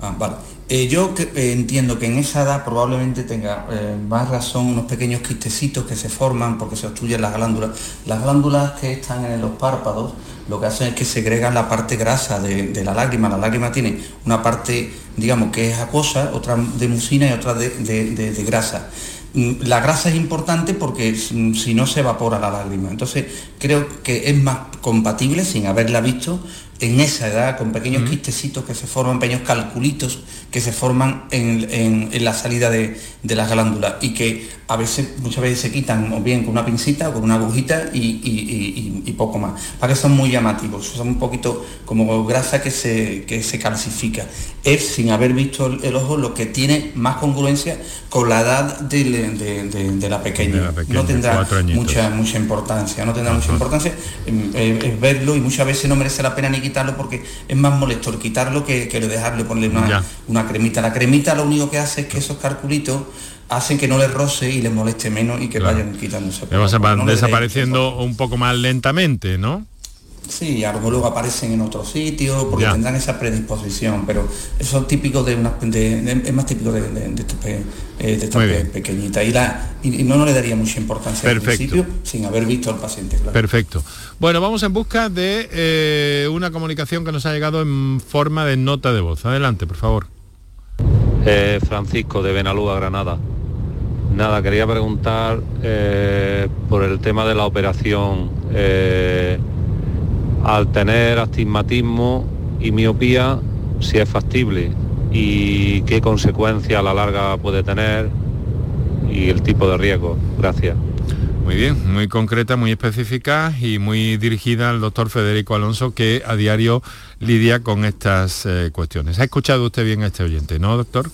Ah, vale. Eh, yo que- eh, entiendo que en esa edad probablemente tenga eh, más razón unos pequeños quistecitos que se forman porque se obstruyen las glándulas. Las glándulas que están en los párpados lo que hacen es que segregan la parte grasa de, de la lágrima. La lágrima tiene una parte, digamos, que es acuosa, otra de mucina y otra de, de- grasa. Mm, La grasa es importante porque mm, si no se evapora la lágrima. Entonces creo que es más compatible, sin haberla visto, en esa edad, con pequeños quistecitos que se forman, pequeños calculitos que se forman en, en- en la salida de, de las glándulas y que a veces, muchas veces se quitan o bien con una pincita o con una agujita y, y- y- y- y poco más. Para que son muy llamativos, son un poquito como grasa que se, que se calcifica. Es, sin haber visto el, el ojo, lo que tiene más congruencia con la edad de, de- de la pequeña. De la pequeña, no tendrá mucha, mucha importancia, no tendrá mucha importancia em, eh, verlo y muchas veces no merece la pena ni quitarlo porque es más molesto el quitarlo que, que dejarle ponerle una, una cremita. La cremita lo único que hace es que esos calculitos hacen que no les roce y les moleste menos y que Claro. vayan quitándose. A- No desapareciendo un poco más lentamente, ¿no? Sí, a lo mejor luego aparecen en otro sitio porque Ya. tendrán esa predisposición, pero eso es típico de una de- de- es más típico de, de, de estas pe- eh, de estas pe- pequeñitas y, la, y, y no, no le daría mucha importancia al Perfecto. principio sin haber visto al paciente. claro. Perfecto. Bueno, vamos en busca de eh, una comunicación que nos ha llegado en forma de nota de voz. Adelante, por favor. Eh, Francisco de Benalúa, Granada. Nada, quería preguntar eh, por el tema de la operación. Al tener astigmatismo y miopía, si es factible y qué consecuencia a la larga puede tener y el tipo de riesgo. Gracias. Muy bien, muy concreta, muy específica y muy dirigida al doctor Federico Alonso que a diario lidia con estas eh, cuestiones. ¿Ha escuchado usted bien a este oyente, no, doctor?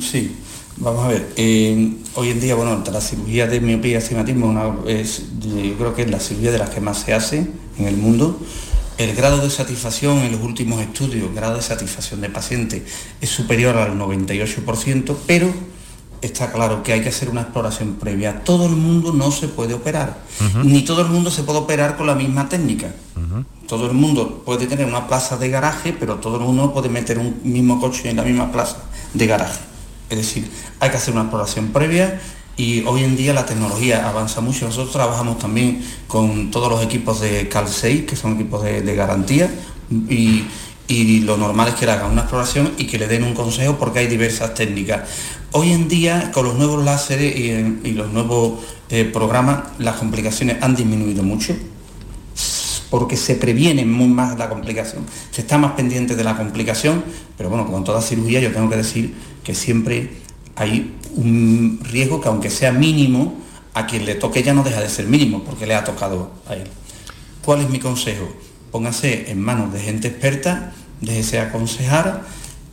Sí, vamos a ver. eh, hoy en día, bueno, la cirugía de miopía y astigmatismo una- es, yo creo que es la cirugía de las que más se hace en el mundo. El grado de satisfacción en los últimos estudios, el grado de satisfacción de pacientes es superior al 98%, pero está claro que hay que hacer una exploración previa. Todo el mundo no se puede operar, ni todo el mundo se puede operar con la misma técnica. Todo el mundo puede tener una plaza de garaje, pero todo el mundo puede meter un mismo coche en la misma plaza de garaje. Es decir, hay que hacer una exploración previa y hoy en día la tecnología avanza mucho. Nosotros trabajamos también con todos los equipos de Cal6, que son equipos de, garantía, y, lo normal es que le hagan una exploración y que le den un consejo porque hay diversas técnicas. Hoy en día, con los nuevos láseres y, los nuevos eh, programas, las complicaciones han disminuido mucho porque se previene muy más la complicación, se está más pendiente de la complicación, pero bueno, como en toda cirugía yo tengo que decir que siempre hay un riesgo que aunque sea mínimo, a quien le toque ya no deja de ser mínimo, porque le ha tocado a él. ¿Cuál es mi consejo? Póngase en manos de gente experta, déjese aconsejar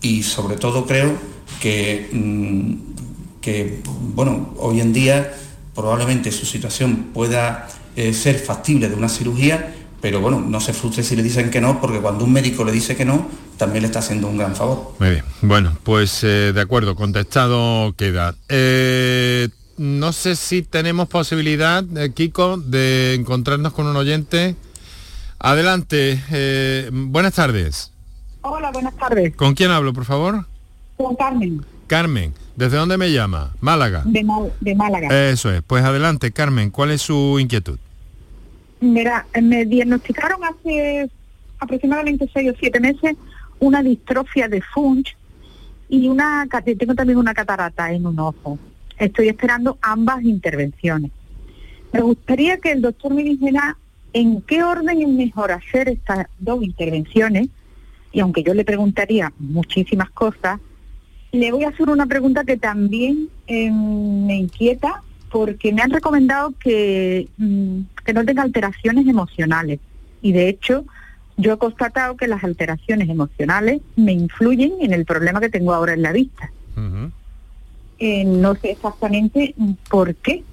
y sobre todo creo que, mm, que bueno, hoy en día probablemente su situación pueda eh, ser factible de una cirugía, pero bueno, no se frustre si le dicen que no, porque cuando un médico le dice que no, también le está haciendo un gran favor. Muy bien. Bueno, pues eh, de acuerdo, contestado queda. Eh, no sé si tenemos posibilidad, eh, Kiko, de encontrarnos con un oyente. Adelante. eh, buenas tardes. Hola, buenas tardes. ¿Con quién hablo, por favor? Con Carmen, Carmen. ¿Desde dónde me llama? Málaga. de, de Málaga. Eso es. Pues adelante, Carmen. ¿Cuál es su inquietud? Mira, me diagnosticaron hace aproximadamente seis o siete meses una distrofia de Funch y una tengo también una catarata en un ojo. Estoy esperando ambas intervenciones. Me gustaría que el doctor me dijera en qué orden es mejor hacer estas dos intervenciones y aunque yo le preguntaría muchísimas cosas, le voy a hacer una pregunta que también eh, me inquieta porque me han recomendado que, mm, que no tenga alteraciones emocionales. Y de hecho, yo he constatado que las alteraciones emocionales me influyen en el problema que tengo ahora en la vista. Eh, no sé exactamente por qué.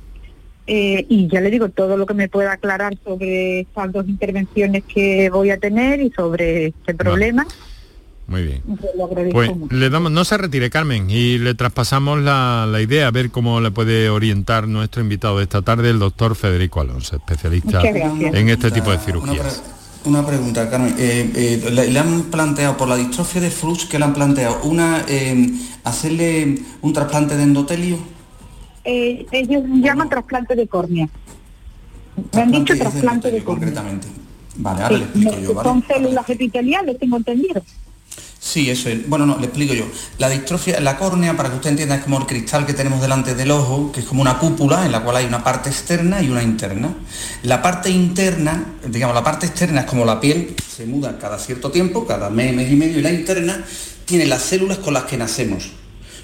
Eh, y ya le digo todo lo que me pueda aclarar sobre estas dos intervenciones que voy a tener y sobre este problema. Muy bien. pues le damos, no se retire Carmen y le traspasamos la, la idea a ver cómo le puede orientar nuestro invitado de esta tarde, el doctor Federico Alonso, especialista en este tipo de Una cirugías. Una pregunta, Carmen. Eh, eh, le, le han planteado por la distrofia de Frux que le han planteado una eh, hacerle un trasplante de endotelio. Ellos llaman trasplante de córnea. Me han dicho trasplante de córnea. Concretamente. Vale, ahora le Sí, explico yo, ¿vale? Son células epiteliales, tengo entendido. Sí, eso es. Bueno, no, le explico yo. La distrofia, la córnea, para que usted entienda, es como el cristal que tenemos delante del ojo, que es como una cúpula en la cual hay una parte externa y una interna. La parte interna, digamos, la parte externa es como la piel, se muda cada cierto tiempo, cada mes, mes y medio, y la interna tiene las células con las que nacemos.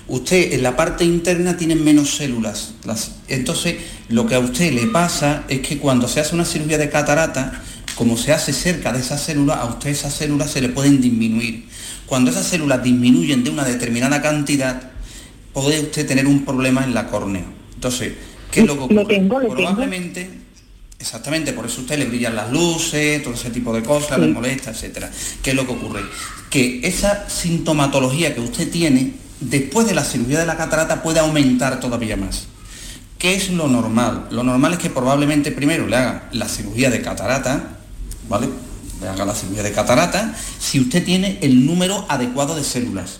Usted en la parte interna tiene menos células. Las- entonces, lo que a usted le pasa es que cuando se hace una cirugía de catarata, como se hace cerca de esas células, a usted esas células se le pueden disminuir. Cuando esas células disminuyen de una determinada cantidad, puede usted tener un problema en la córnea. Entonces, ¿qué es lo que ocurre? Lo tengo, lo tengo. Probablemente, exactamente, por eso a usted le brillan las luces, todo ese tipo de cosas, Sí. le molesta, etcétera. ¿Qué es lo que ocurre? Que esa sintomatología que usted tiene, después de la cirugía de la catarata, puede aumentar todavía más. ¿Qué es lo normal? Lo normal es que probablemente primero le haga la cirugía de catarata, ¿vale? Le haga la cirugía de catarata si usted tiene el número adecuado de células.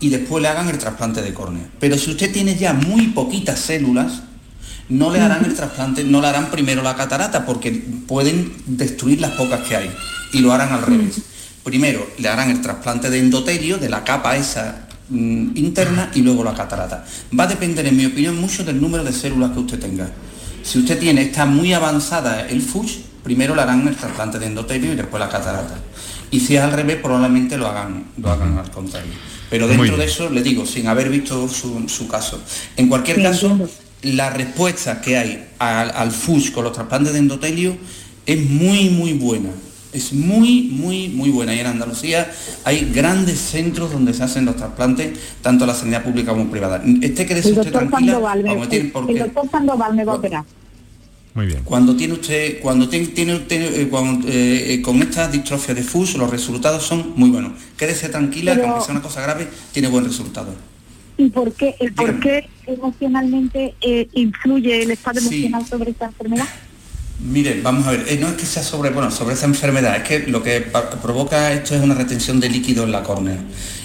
Y después le hagan el trasplante de córnea. Pero si usted tiene ya muy poquitas células, no le harán el trasplante, no le harán primero la catarata porque pueden destruir las pocas que hay. Y lo harán al revés. Primero le harán el trasplante de endotelio, de la capa esa mm, interna y luego la catarata. Va a depender, en mi opinión, mucho del número de células que usted tenga. Si usted tiene, está muy avanzada el FUSH, primero le harán el trasplante de endotelio y después la catarata. Y si es al revés, probablemente lo hagan, lo hagan al contrario. Pero dentro de eso, le digo, sin haber visto su, caso. En cualquier caso, la respuesta que hay al, al FUSH con los trasplantes de endotelio es muy, muy buena es muy, muy, muy buena. Y en Andalucía hay grandes centros donde se hacen los trasplantes, tanto la sanidad pública como privada. Este que usted tranquila, Sandoval, el, doctor Sandoval me va a operar. Muy bien. Cuando tiene usted, cuando tiene, tiene, eh, eh, con esta distrofia de FUS, los resultados son muy buenos. Quédese tranquila, que aunque sea una cosa grave, tiene buen resultado. ¿Y por qué, por qué emocionalmente eh, influye el estado emocional sobre esta enfermedad? Mire, vamos a ver, eh, no es que sea sobre, bueno, sobre esa enfermedad, es que lo que provoca esto es una retención de líquido en la córnea.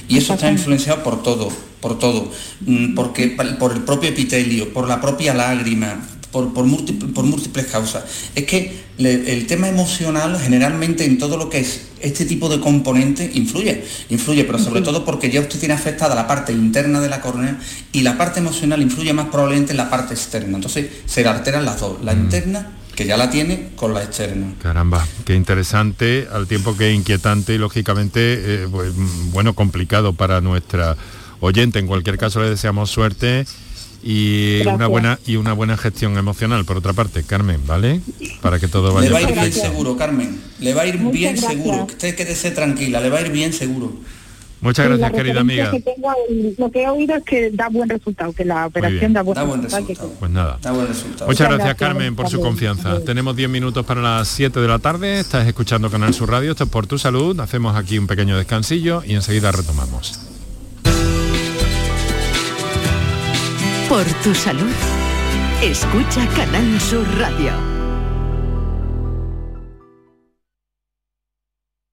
Y eso está influenciado por todo, por todo, mm, porque por el propio epitelio, por la propia lágrima, por, por, múltiples, causas. Es que el tema emocional generalmente en todo lo que es este tipo de componente influye, influye, pero sobre todo porque ya usted tiene afectada la parte interna de la córnea y la parte emocional influye más probablemente en la parte externa. Entonces se alteran las dos, la mm. interna que ya la tiene con la externa. Caramba, qué interesante, al tiempo que inquietante y lógicamente, eh, pues, bueno, complicado para nuestra oyente. En cualquier caso le deseamos suerte y una buena y una buena gestión emocional por otra parte Carmen vale para que todo vaya le va a ir bien seguro Carmen le va a ir bien seguro usted quédese tranquila le va a ir bien seguro Muchas gracias, querida amiga. lo que he oído es que da buen resultado, que la operación da buen, resultado. Pues nada. Muchas gracias, Carmen, por su confianza. Tenemos 10 minutos para las 7 de la tarde. Estás escuchando Canal Sur Radio. Esto es por tu salud. Hacemos aquí un pequeño descansillo y enseguida retomamos. Por tu salud. Escucha Canal Sur Radio.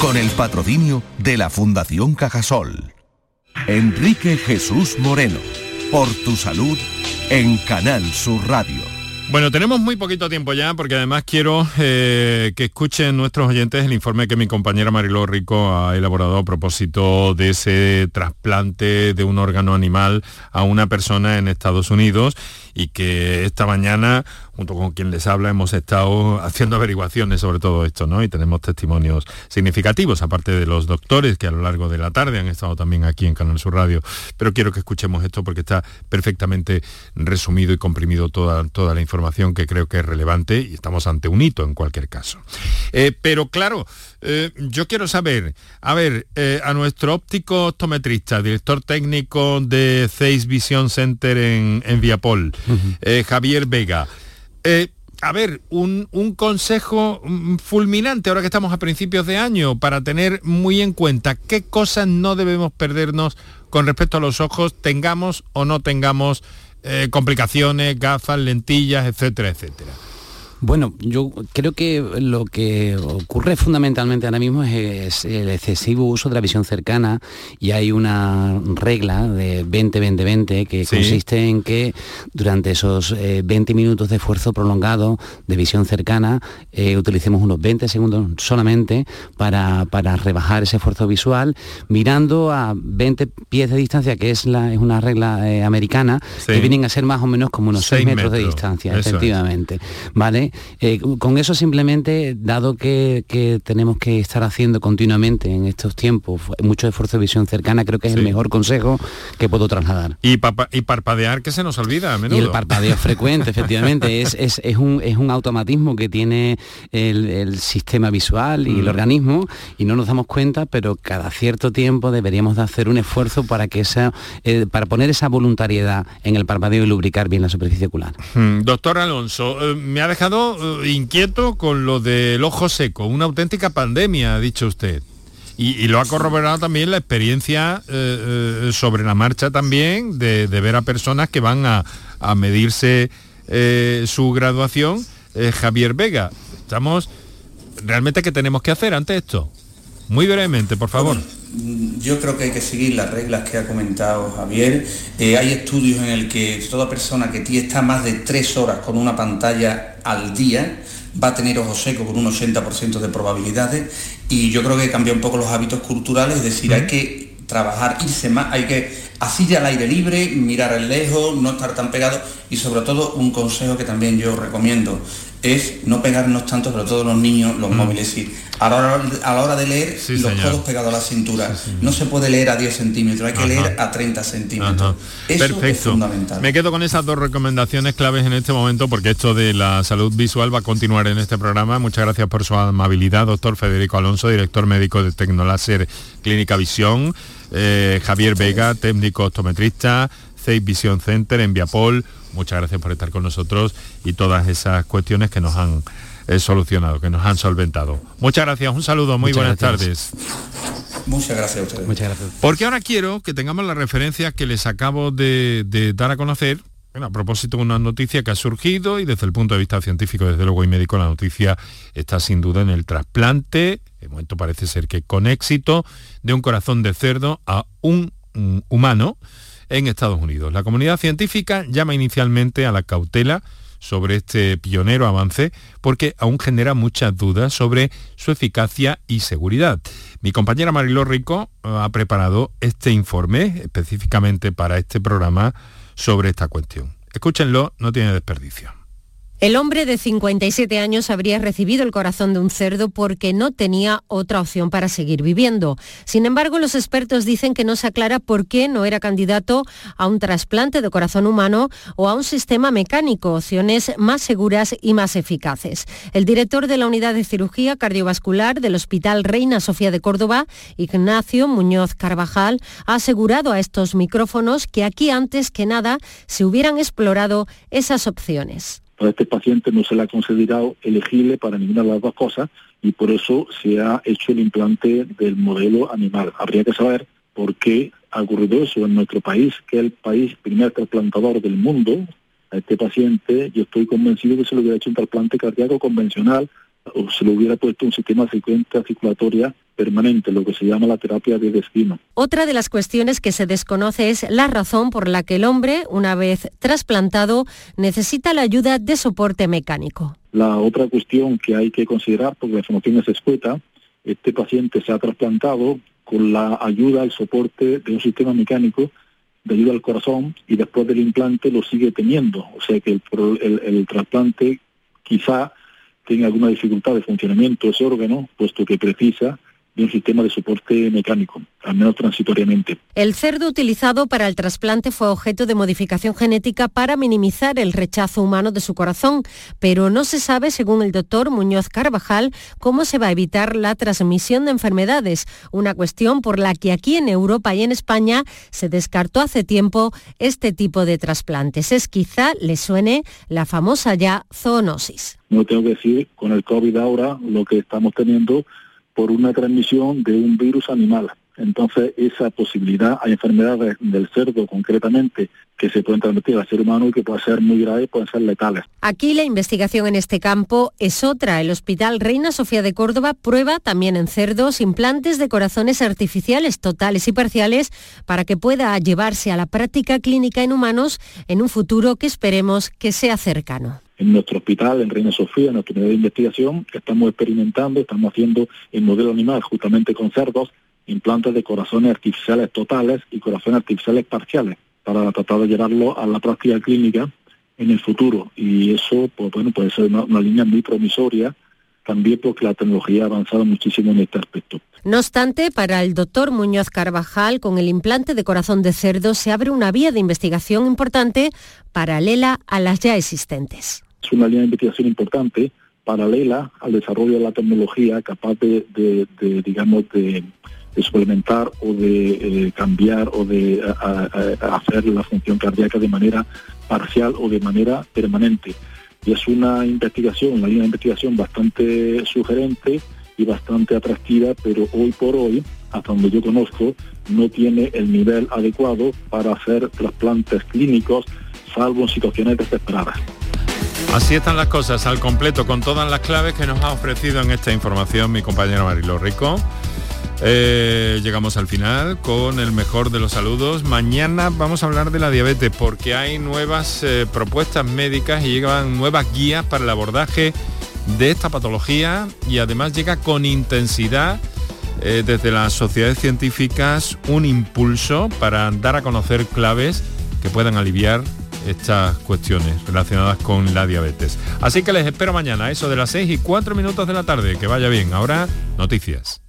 con el patrocinio de la Fundación Cajasol. Enrique Jesús Moreno, por tu salud en Canal Sur Radio. Bueno, tenemos muy poquito tiempo ya porque además quiero eh, que escuchen nuestros oyentes el informe que mi compañera Mariló Rico ha elaborado a propósito de ese trasplante de un órgano animal a una persona en Estados Unidos y que esta mañana junto con quien les habla, hemos estado haciendo averiguaciones sobre todo esto, ¿no? Y tenemos testimonios significativos, aparte de los doctores que a lo largo de la tarde han estado también aquí en Canal Sur Radio. Pero quiero que escuchemos esto porque está perfectamente resumido y comprimido toda, toda la información que creo que es relevante y estamos ante un hito en cualquier caso. Eh, pero claro, eh, yo quiero saber, a ver, eh, a nuestro óptico optometrista, director técnico de Zeiss Vision Center en, en Viapol, Javier Vega, eh, a ver, un, consejo mm, fulminante ahora que estamos a principios de año para tener muy en cuenta qué cosas no debemos perdernos con respecto a los ojos, tengamos o no tengamos eh, complicaciones, gafas, lentillas, etcétera, etcétera. Bueno, yo creo que lo que ocurre fundamentalmente ahora mismo es, el excesivo uso de la visión cercana y hay una regla de 20-20-20 que consiste en que durante esos 20 eh, minutos de esfuerzo prolongado de visión cercana eh, utilicemos unos 20 segundos solamente para, rebajar ese esfuerzo visual mirando a 20 pies de distancia, que es, la, es una regla eh, americana, que vienen a ser más o menos como unos 6 metros, de distancia, efectivamente. ¿Vale? Eh, con eso simplemente, dado que, tenemos que estar haciendo continuamente en estos tiempos mucho esfuerzo de visión cercana, creo que es el mejor consejo que puedo trasladar. Y, parpadear que se nos olvida a menudo. Y el parpadeo frecuente, efectivamente, es, un, automatismo que tiene el, sistema visual y el mm. organismo y no nos damos cuenta, pero cada cierto tiempo deberíamos de hacer un esfuerzo para que esa, eh, para poner esa voluntariedad en el parpadeo y lubricar bien la superficie ocular. Mm, doctor Alonso, eh, me ha dejado eh, inquieto con lo del ojo seco, una auténtica pandemia, ha dicho usted. Y, lo ha corroborado también la experiencia eh, eh, sobre la marcha también de, ver a personas que van a, medirse su graduación. Javier Vega, estamos realmente qué tenemos que hacer ante esto. Muy brevemente, por favor. yo creo que hay que seguir las reglas que ha comentado Javier. hay estudios en el que toda persona que está más de tres horas con una pantalla al día va a tener ojos secos con un 80% de probabilidades y yo creo que cambia un poco los hábitos culturales, es decir, hay que trabajar, irse más, hay que así al aire libre, mirar al lejos, no estar tan pegado y sobre todo un consejo que también yo recomiendo, es no pegarnos tanto, pero todos los niños, los mm. móviles sí. A la, hora, a la hora de leer, los codos pegados a la cintura. no se puede leer a 10 centímetros, hay que leer a 30 centímetros. Eso Perfecto. es fundamental. Me quedo con esas dos recomendaciones claves en este momento, porque esto de la salud visual va a continuar en este programa. Muchas gracias por su amabilidad, doctor Federico Alonso, director médico de Tecnoláser Clínica Visión, eh, Javier Vega, técnico optometrista, Safe Vision Center en Viapol. Muchas gracias por estar con nosotros y todas esas cuestiones que nos han eh, solucionado, que nos han solventado. Muchas gracias, un saludo, muy buenas tardes. Muchas gracias a ustedes. Muchas gracias. Porque ahora quiero que tengamos la referencia que les acabo de, dar a conocer a propósito de una noticia que ha surgido y desde el punto de vista científico, desde luego y médico, la noticia está sin duda en el trasplante, de momento parece ser que con éxito, de un corazón de cerdo a un humano en Estados Unidos. La comunidad científica llama inicialmente a la cautela sobre este pionero avance porque aún genera muchas dudas sobre su eficacia y seguridad. Mi compañera Mariló Rico eh, ha preparado este informe específicamente para este programa sobre esta cuestión. Escúchenlo, no tiene desperdicio. El hombre de 57 años habría recibido el corazón de un cerdo porque no tenía otra opción para seguir viviendo. Sin embargo, los expertos dicen que no se aclara por qué no era candidato a un trasplante de corazón humano o a un sistema mecánico, opciones más seguras y más eficaces. El director de la unidad de cirugía cardiovascular del Hospital Reina Sofía de Córdoba, Ignacio Muñoz Carvajal, ha asegurado a estos micrófonos que aquí antes que nada se hubieran explorado esas opciones a este paciente no se le ha considerado elegible para ninguna de las dos cosas y por eso se ha hecho el implante del modelo animal. Habría que saber por qué ha ocurrido eso en nuestro país, que es el país primer trasplantador del mundo. A este paciente yo estoy convencido que se le hubiera hecho un trasplante cardíaco convencional o se le hubiera puesto un sistema de frecuencia circulatoria permanente, lo que se llama la terapia de destino. Otra de las cuestiones que se desconoce es la razón por la que el hombre, una vez trasplantado, necesita la ayuda de soporte mecánico. La otra cuestión que hay que considerar, porque la información es escueta, este paciente se ha trasplantado con la ayuda, el soporte de un sistema mecánico de ayuda al corazón y después del implante lo sigue teniendo. O sea que el, el trasplante quizá tenga alguna dificultad de funcionamiento ese órgano, puesto que precisa de un sistema de soporte mecánico, al menos transitoriamente. El cerdo utilizado para el trasplante fue objeto de modificación genética para minimizar el rechazo humano de su corazón, pero no se sabe, según el doctor Muñoz Carvajal, cómo se va a evitar la transmisión de enfermedades, una cuestión por la que aquí en Europa y en España se descartó hace tiempo este tipo de trasplantes. Es quizá le suene la famosa ya zoonosis. No tengo que decir, con el COVID ahora lo que estamos teniendo por una transmisión de un virus animal. Entonces, esa posibilidad, hay enfermedades del cerdo concretamente que se pueden transmitir al ser humano y que pueden ser muy graves, pueden ser letales. Aquí la investigación en este campo es otra. El Hospital Reina Sofía de Córdoba prueba también en cerdos implantes de corazones artificiales totales y parciales para que pueda llevarse a la práctica clínica en humanos en un futuro que esperemos que sea cercano en nuestro hospital, en Reina Sofía, en nuestra unidad de investigación, estamos experimentando, estamos haciendo el modelo animal justamente con cerdos, implantes de corazones artificiales totales y corazones artificiales parciales, para tratar de llevarlo a la práctica clínica en el futuro. Y eso, pues, bueno, puede ser una, una línea muy promisoria, también porque la tecnología ha avanzado muchísimo en este aspecto. No obstante, para el doctor Muñoz Carvajal, con el implante de corazón de cerdo se abre una vía de investigación importante paralela a las ya existentes. Es una línea de investigación importante, paralela al desarrollo de la tecnología capaz de, digamos, de, suplementar o de eh, cambiar o de hacer la función cardíaca de manera parcial o de manera permanente. Y es una investigación, una línea de investigación bastante sugerente y bastante atractiva, pero hoy por hoy, hasta donde yo conozco, no tiene el nivel adecuado para hacer trasplantes clínicos, salvo en situaciones desesperadas. Así están las cosas al completo con todas las claves que nos ha ofrecido en esta información mi compañero Marilo Rico. Eh, llegamos al final con el mejor de los saludos. Mañana vamos a hablar de la diabetes porque hay nuevas eh, propuestas médicas y llegan nuevas guías para el abordaje de esta patología y además llega con intensidad eh, desde las sociedades científicas un impulso para dar a conocer claves que puedan aliviar estas cuestiones relacionadas con la diabetes. Así que les espero mañana, eso de las 6 y 4 minutos de la tarde. Que vaya bien. Ahora, noticias.